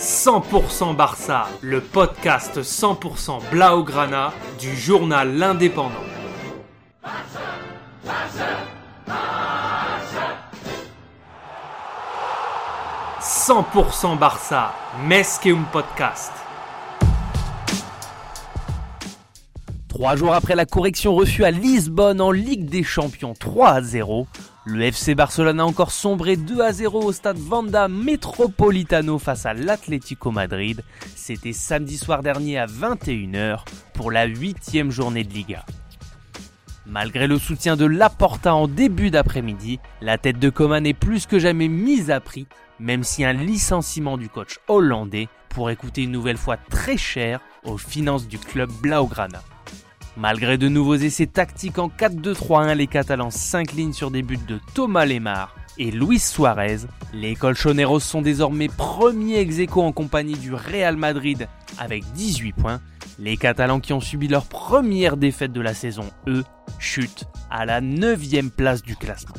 100% Barça, le podcast 100% Blaugrana du journal L'Indépendant. 100% Barça, Mesqueum Podcast. Trois jours après la correction reçue à Lisbonne en Ligue des Champions 3 à 0, le FC Barcelone a encore sombré 2 à 0 au stade Vanda Metropolitano face à l'Atlético Madrid. C'était samedi soir dernier à 21h pour la huitième journée de Liga. Malgré le soutien de Laporta en début d'après-midi, la tête de Coman est plus que jamais mise à prix, même si un licenciement du coach hollandais pourrait coûter une nouvelle fois très cher aux finances du club Blaugrana. Malgré de nouveaux essais tactiques en 4-2-3-1, les Catalans s'inclinent sur des buts de Thomas Lemar et Luis Suarez. Les Colchoneros sont désormais premiers ex en compagnie du Real Madrid avec 18 points. Les Catalans qui ont subi leur première défaite de la saison, eux, chutent à la 9 place du classement.